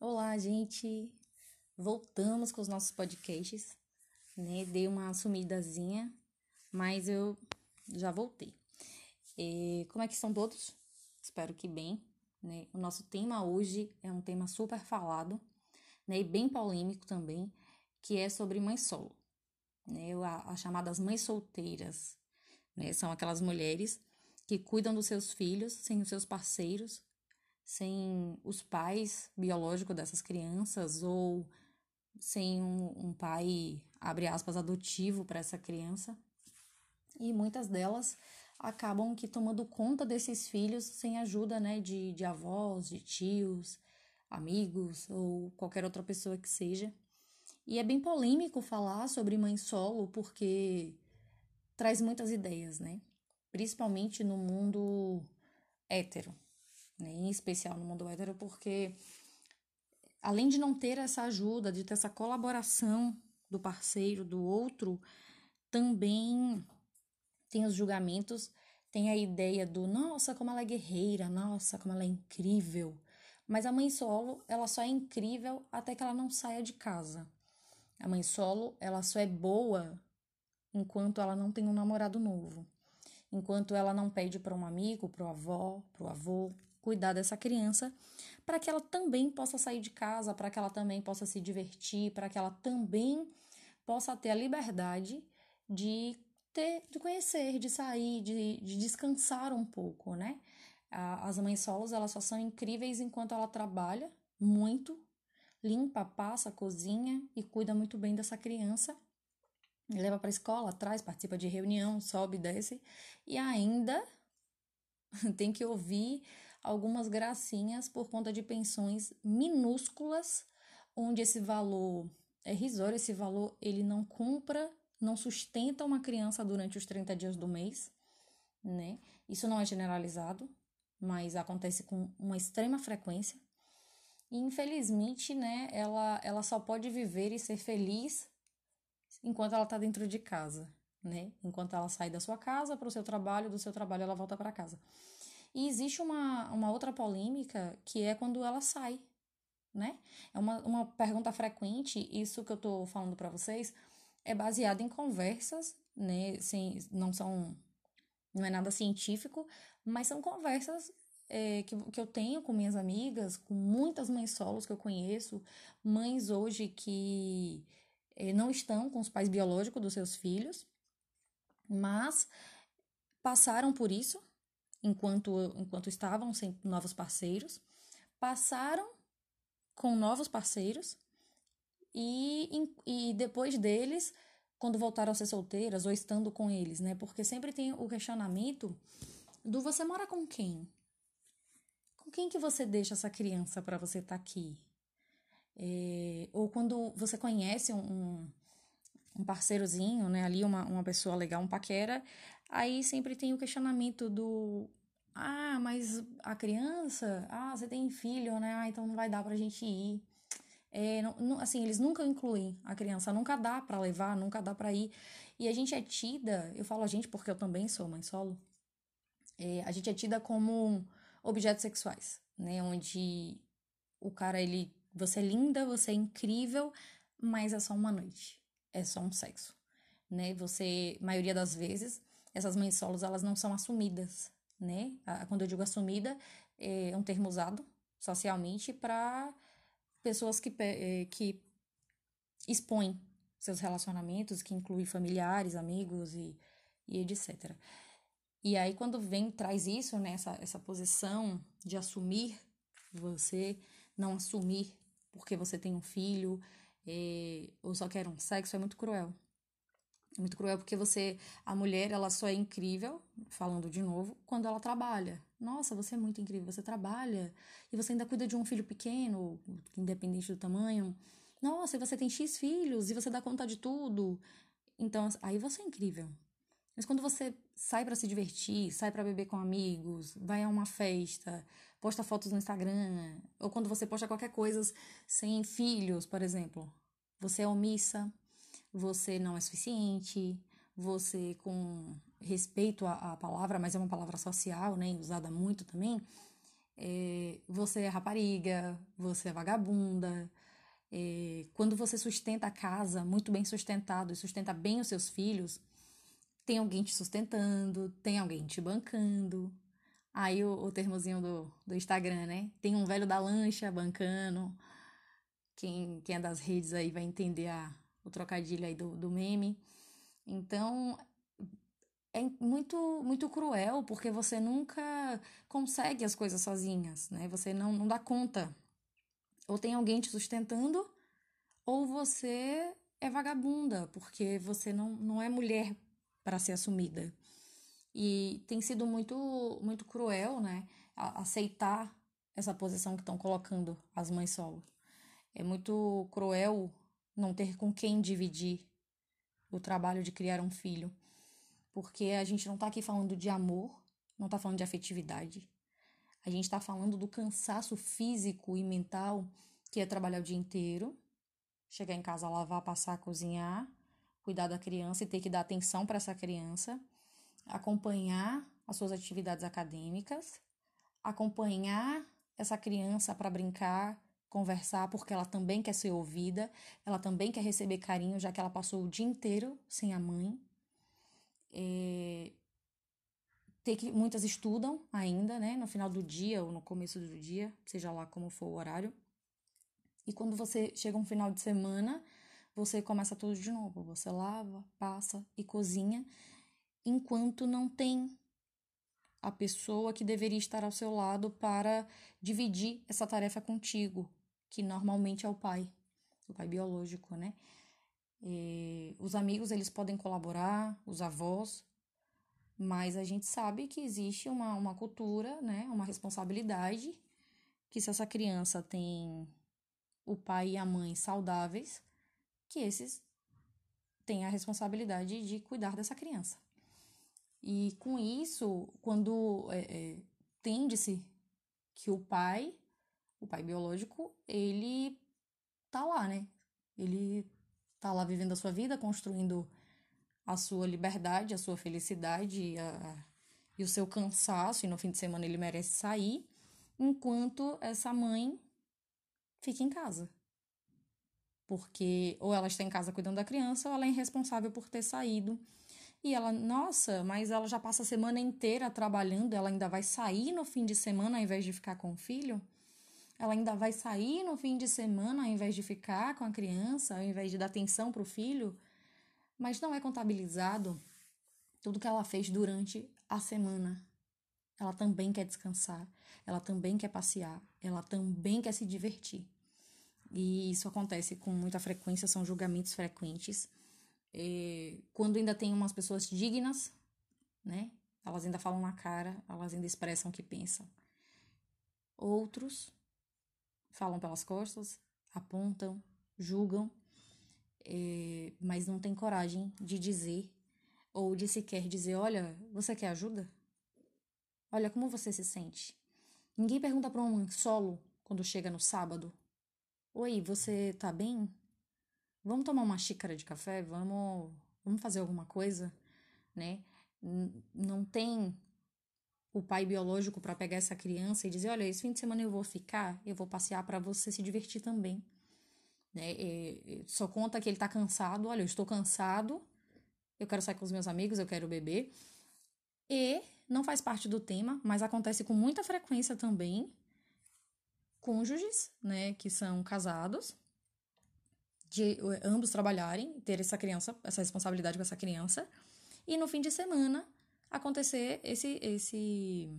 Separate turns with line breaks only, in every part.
Olá, gente! Voltamos com os nossos podcasts, né? Dei uma sumidazinha, mas eu já voltei. E como é que estão todos? Espero que bem, né? O nosso tema hoje é um tema super falado, né? E bem polêmico também, que é sobre mãe solo, né? As chamadas mães solteiras, né? São aquelas mulheres que cuidam dos seus filhos sem os seus parceiros sem os pais biológicos dessas crianças ou sem um, um pai, abre aspas, adotivo para essa criança. E muitas delas acabam que tomando conta desses filhos sem ajuda né, de, de avós, de tios, amigos ou qualquer outra pessoa que seja. E é bem polêmico falar sobre mãe solo porque traz muitas ideias, né? Principalmente no mundo hétero né? em especial no mundo hétero, porque além de não ter essa ajuda, de ter essa colaboração do parceiro, do outro, também tem os julgamentos, tem a ideia do nossa, como ela é guerreira, nossa, como ela é incrível. Mas a mãe solo, ela só é incrível até que ela não saia de casa. A mãe solo, ela só é boa enquanto ela não tem um namorado novo. Enquanto ela não pede para um amigo, para o avó, para o avô, cuidar dessa criança, para que ela também possa sair de casa, para que ela também possa se divertir, para que ela também possa ter a liberdade de ter, de conhecer, de sair, de, de descansar um pouco, né? As mães solos, elas só são incríveis enquanto ela trabalha muito, limpa, passa, cozinha e cuida muito bem dessa criança. Leva para a escola, traz, participa de reunião, sobe, desce e ainda tem que ouvir algumas gracinhas por conta de pensões minúsculas, onde esse valor é risório, esse valor ele não compra, não sustenta uma criança durante os 30 dias do mês, né? Isso não é generalizado, mas acontece com uma extrema frequência. E infelizmente, né, ela, ela só pode viver e ser feliz enquanto ela está dentro de casa, né? Enquanto ela sai da sua casa para o seu trabalho, do seu trabalho ela volta para casa. E existe uma, uma outra polêmica que é quando ela sai, né? É uma, uma pergunta frequente, isso que eu tô falando para vocês é baseado em conversas, né? Sem, não são. Não é nada científico, mas são conversas é, que, que eu tenho com minhas amigas, com muitas mães solos que eu conheço, mães hoje que é, não estão com os pais biológicos dos seus filhos, mas passaram por isso, enquanto, enquanto estavam sem novos parceiros, passaram com novos parceiros e, e depois deles, quando voltaram a ser solteiras ou estando com eles, né? Porque sempre tem o questionamento do você mora com quem? Com quem que você deixa essa criança para você estar tá aqui? É, ou quando você conhece um, um parceirozinho, né? Ali uma, uma pessoa legal, um paquera, Aí sempre tem o questionamento do ah, mas a criança, ah, você tem filho, né? Ah, então não vai dar pra gente ir. É, não, não, assim, eles nunca incluem a criança, nunca dá para levar, nunca dá para ir. E a gente é tida, eu falo a gente porque eu também sou mãe solo, é, a gente é tida como objetos sexuais, né? Onde o cara, ele, você é linda, você é incrível, mas é só uma noite, é só um sexo, né? Você, maioria das vezes, essas mães solos, elas não são assumidas, né? Quando eu digo assumida, é um termo usado socialmente para pessoas que, é, que expõem seus relacionamentos, que inclui familiares, amigos e, e etc. E aí, quando vem, traz isso, né, essa, essa posição de assumir você, não assumir porque você tem um filho, é, ou só quer um sexo, é muito cruel. É muito cruel porque você, a mulher, ela só é incrível, falando de novo, quando ela trabalha. Nossa, você é muito incrível, você trabalha e você ainda cuida de um filho pequeno, independente do tamanho. Nossa, e você tem X filhos e você dá conta de tudo. Então, aí você é incrível. Mas quando você sai para se divertir, sai para beber com amigos, vai a uma festa, posta fotos no Instagram, ou quando você posta qualquer coisa sem filhos, por exemplo, você é omissa, você não é suficiente, você com respeito à, à palavra, mas é uma palavra social, né, usada muito também, é, você é rapariga, você é vagabunda. É, quando você sustenta a casa muito bem sustentado e sustenta bem os seus filhos, tem alguém te sustentando, tem alguém te bancando. Aí o, o termozinho do, do Instagram, né? Tem um velho da lancha bancando. Quem, quem é das redes aí vai entender a, o trocadilho aí do, do meme. Então, é muito muito cruel porque você nunca consegue as coisas sozinhas, né? Você não, não dá conta. Ou tem alguém te sustentando, ou você é vagabunda, porque você não, não é mulher para ser assumida. E tem sido muito muito cruel, né? aceitar essa posição que estão colocando as mães solo. É muito cruel não ter com quem dividir o trabalho de criar um filho porque a gente não está aqui falando de amor, não está falando de afetividade. A gente está falando do cansaço físico e mental que é trabalhar o dia inteiro, chegar em casa, lavar, passar, cozinhar, cuidar da criança e ter que dar atenção para essa criança, acompanhar as suas atividades acadêmicas, acompanhar essa criança para brincar, conversar, porque ela também quer ser ouvida, ela também quer receber carinho, já que ela passou o dia inteiro sem a mãe é, ter que muitas estudam ainda, né, no final do dia ou no começo do dia, seja lá como for o horário. E quando você chega um final de semana, você começa tudo de novo. Você lava, passa e cozinha, enquanto não tem a pessoa que deveria estar ao seu lado para dividir essa tarefa contigo, que normalmente é o pai, o pai biológico, né? E os amigos eles podem colaborar, os avós, mas a gente sabe que existe uma, uma cultura, né, uma responsabilidade, que se essa criança tem o pai e a mãe saudáveis, que esses têm a responsabilidade de cuidar dessa criança. E com isso, quando é, é, tende-se que o pai, o pai biológico, ele tá lá, né? Ele tá lá vivendo a sua vida, construindo a sua liberdade, a sua felicidade a, e o seu cansaço, e no fim de semana ele merece sair, enquanto essa mãe fica em casa. Porque ou ela está em casa cuidando da criança, ou ela é irresponsável por ter saído. E ela, nossa, mas ela já passa a semana inteira trabalhando, ela ainda vai sair no fim de semana ao invés de ficar com o filho? Ela ainda vai sair no fim de semana ao invés de ficar com a criança, ao invés de dar atenção para o filho, mas não é contabilizado tudo que ela fez durante a semana. Ela também quer descansar, ela também quer passear, ela também quer se divertir. E isso acontece com muita frequência, são julgamentos frequentes. E quando ainda tem umas pessoas dignas, né? Elas ainda falam na cara, elas ainda expressam o que pensam. Outros falam pelas costas, apontam, julgam, é, mas não tem coragem de dizer ou de sequer dizer: Olha, você quer ajuda? Olha como você se sente. Ninguém pergunta para um solo quando chega no sábado: Oi, você tá bem? Vamos tomar uma xícara de café? Vamos, vamos fazer alguma coisa? Né? Não tem o pai biológico para pegar essa criança e dizer: olha, esse fim de semana eu vou ficar, eu vou passear para você se divertir também. Né? E, só conta que ele está cansado: olha, eu estou cansado, eu quero sair com os meus amigos, eu quero beber. E não faz parte do tema, mas acontece com muita frequência também cônjuges, né, que são casados, de ambos trabalharem, ter essa criança, essa responsabilidade com essa criança, e no fim de semana acontecer esse esse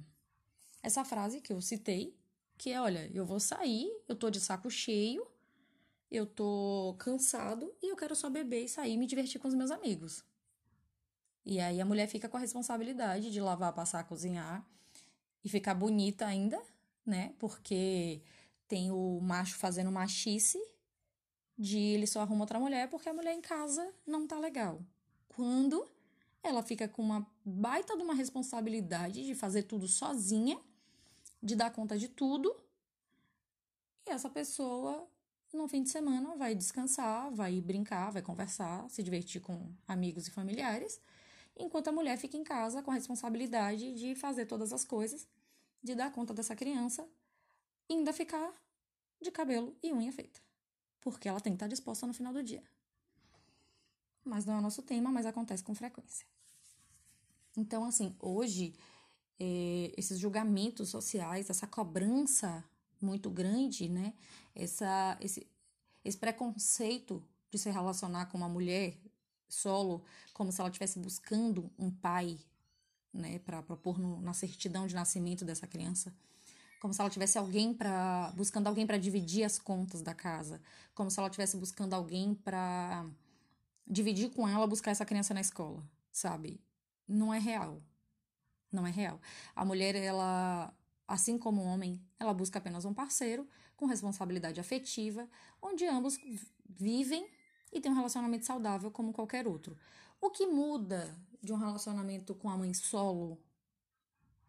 essa frase que eu citei, que é, olha, eu vou sair, eu tô de saco cheio, eu tô cansado e eu quero só beber e sair e me divertir com os meus amigos. E aí a mulher fica com a responsabilidade de lavar, passar, cozinhar e ficar bonita ainda, né? Porque tem o macho fazendo machice de ele só arruma outra mulher porque a mulher em casa não tá legal. Quando ela fica com uma baita de uma responsabilidade de fazer tudo sozinha, de dar conta de tudo. E essa pessoa, no fim de semana, vai descansar, vai brincar, vai conversar, se divertir com amigos e familiares, enquanto a mulher fica em casa com a responsabilidade de fazer todas as coisas de dar conta dessa criança e ainda ficar de cabelo e unha feita. Porque ela tem que estar disposta no final do dia. Mas não é o nosso tema, mas acontece com frequência. Então, assim, hoje, é, esses julgamentos sociais, essa cobrança muito grande, né? Essa, esse, esse preconceito de se relacionar com uma mulher solo, como se ela estivesse buscando um pai, né, para propor no, na certidão de nascimento dessa criança, como se ela tivesse alguém para buscando alguém para dividir as contas da casa, como se ela estivesse buscando alguém para dividir com ela buscar essa criança na escola, sabe? Não é real. Não é real. A mulher, ela, assim como o homem, ela busca apenas um parceiro com responsabilidade afetiva, onde ambos vivem e têm um relacionamento saudável como qualquer outro. O que muda de um relacionamento com a mãe solo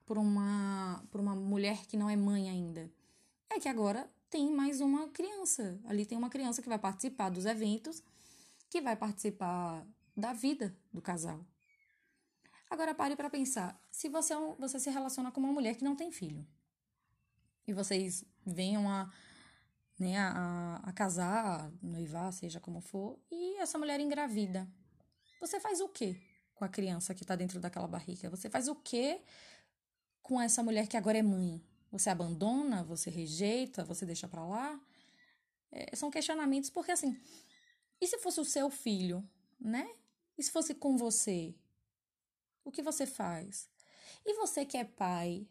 por uma, por uma mulher que não é mãe ainda é que agora tem mais uma criança. Ali tem uma criança que vai participar dos eventos, que vai participar da vida do casal. Agora pare para pensar, se você, é você se relaciona com uma mulher que não tem filho e vocês venham a, né, a, a casar, noivar, seja como for, e essa mulher engravida, você faz o quê com a criança que está dentro daquela barriga? Você faz o quê com essa mulher que agora é mãe? Você abandona, você rejeita, você deixa para lá? É, são questionamentos porque assim, e se fosse o seu filho, né? E se fosse com você? O que você faz? E você que é pai,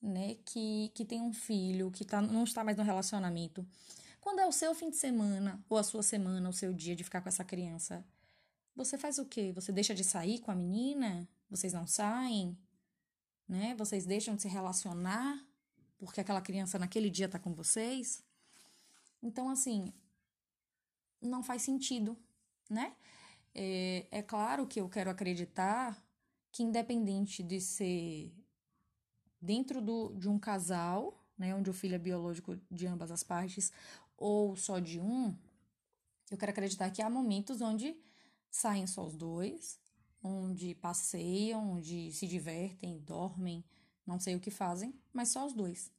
né, que, que tem um filho, que tá, não está mais no relacionamento, quando é o seu fim de semana, ou a sua semana, o seu dia de ficar com essa criança, você faz o quê? Você deixa de sair com a menina? Vocês não saem? Né? Vocês deixam de se relacionar porque aquela criança naquele dia tá com vocês? Então, assim, não faz sentido, né? É, é claro que eu quero acreditar que independente de ser dentro do, de um casal, né, onde o filho é biológico de ambas as partes, ou só de um, eu quero acreditar que há momentos onde saem só os dois, onde passeiam, onde se divertem, dormem, não sei o que fazem, mas só os dois.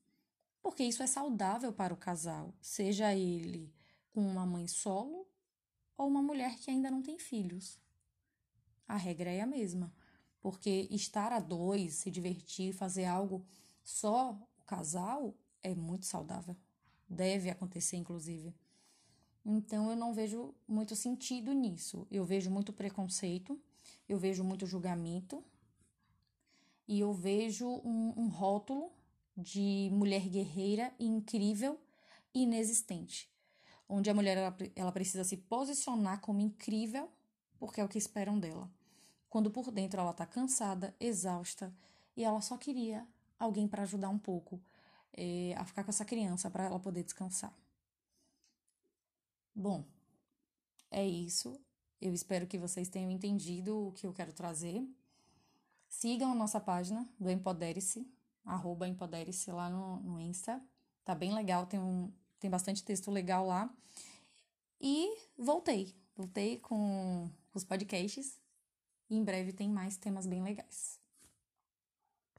Porque isso é saudável para o casal, seja ele com uma mãe solo ou uma mulher que ainda não tem filhos. A regra é a mesma. Porque estar a dois, se divertir, fazer algo só o casal é muito saudável. Deve acontecer, inclusive. Então eu não vejo muito sentido nisso. Eu vejo muito preconceito, eu vejo muito julgamento e eu vejo um, um rótulo de mulher guerreira incrível e inexistente. Onde a mulher ela, ela precisa se posicionar como incrível porque é o que esperam dela quando por dentro ela está cansada, exausta e ela só queria alguém para ajudar um pouco é, a ficar com essa criança para ela poder descansar. Bom, é isso. Eu espero que vocês tenham entendido o que eu quero trazer. Sigam a nossa página do Empodere-se, arroba Empodere-se lá no, no Insta. Tá bem legal, tem, um, tem bastante texto legal lá. E voltei. Voltei com os podcasts e em breve tem mais temas bem legais.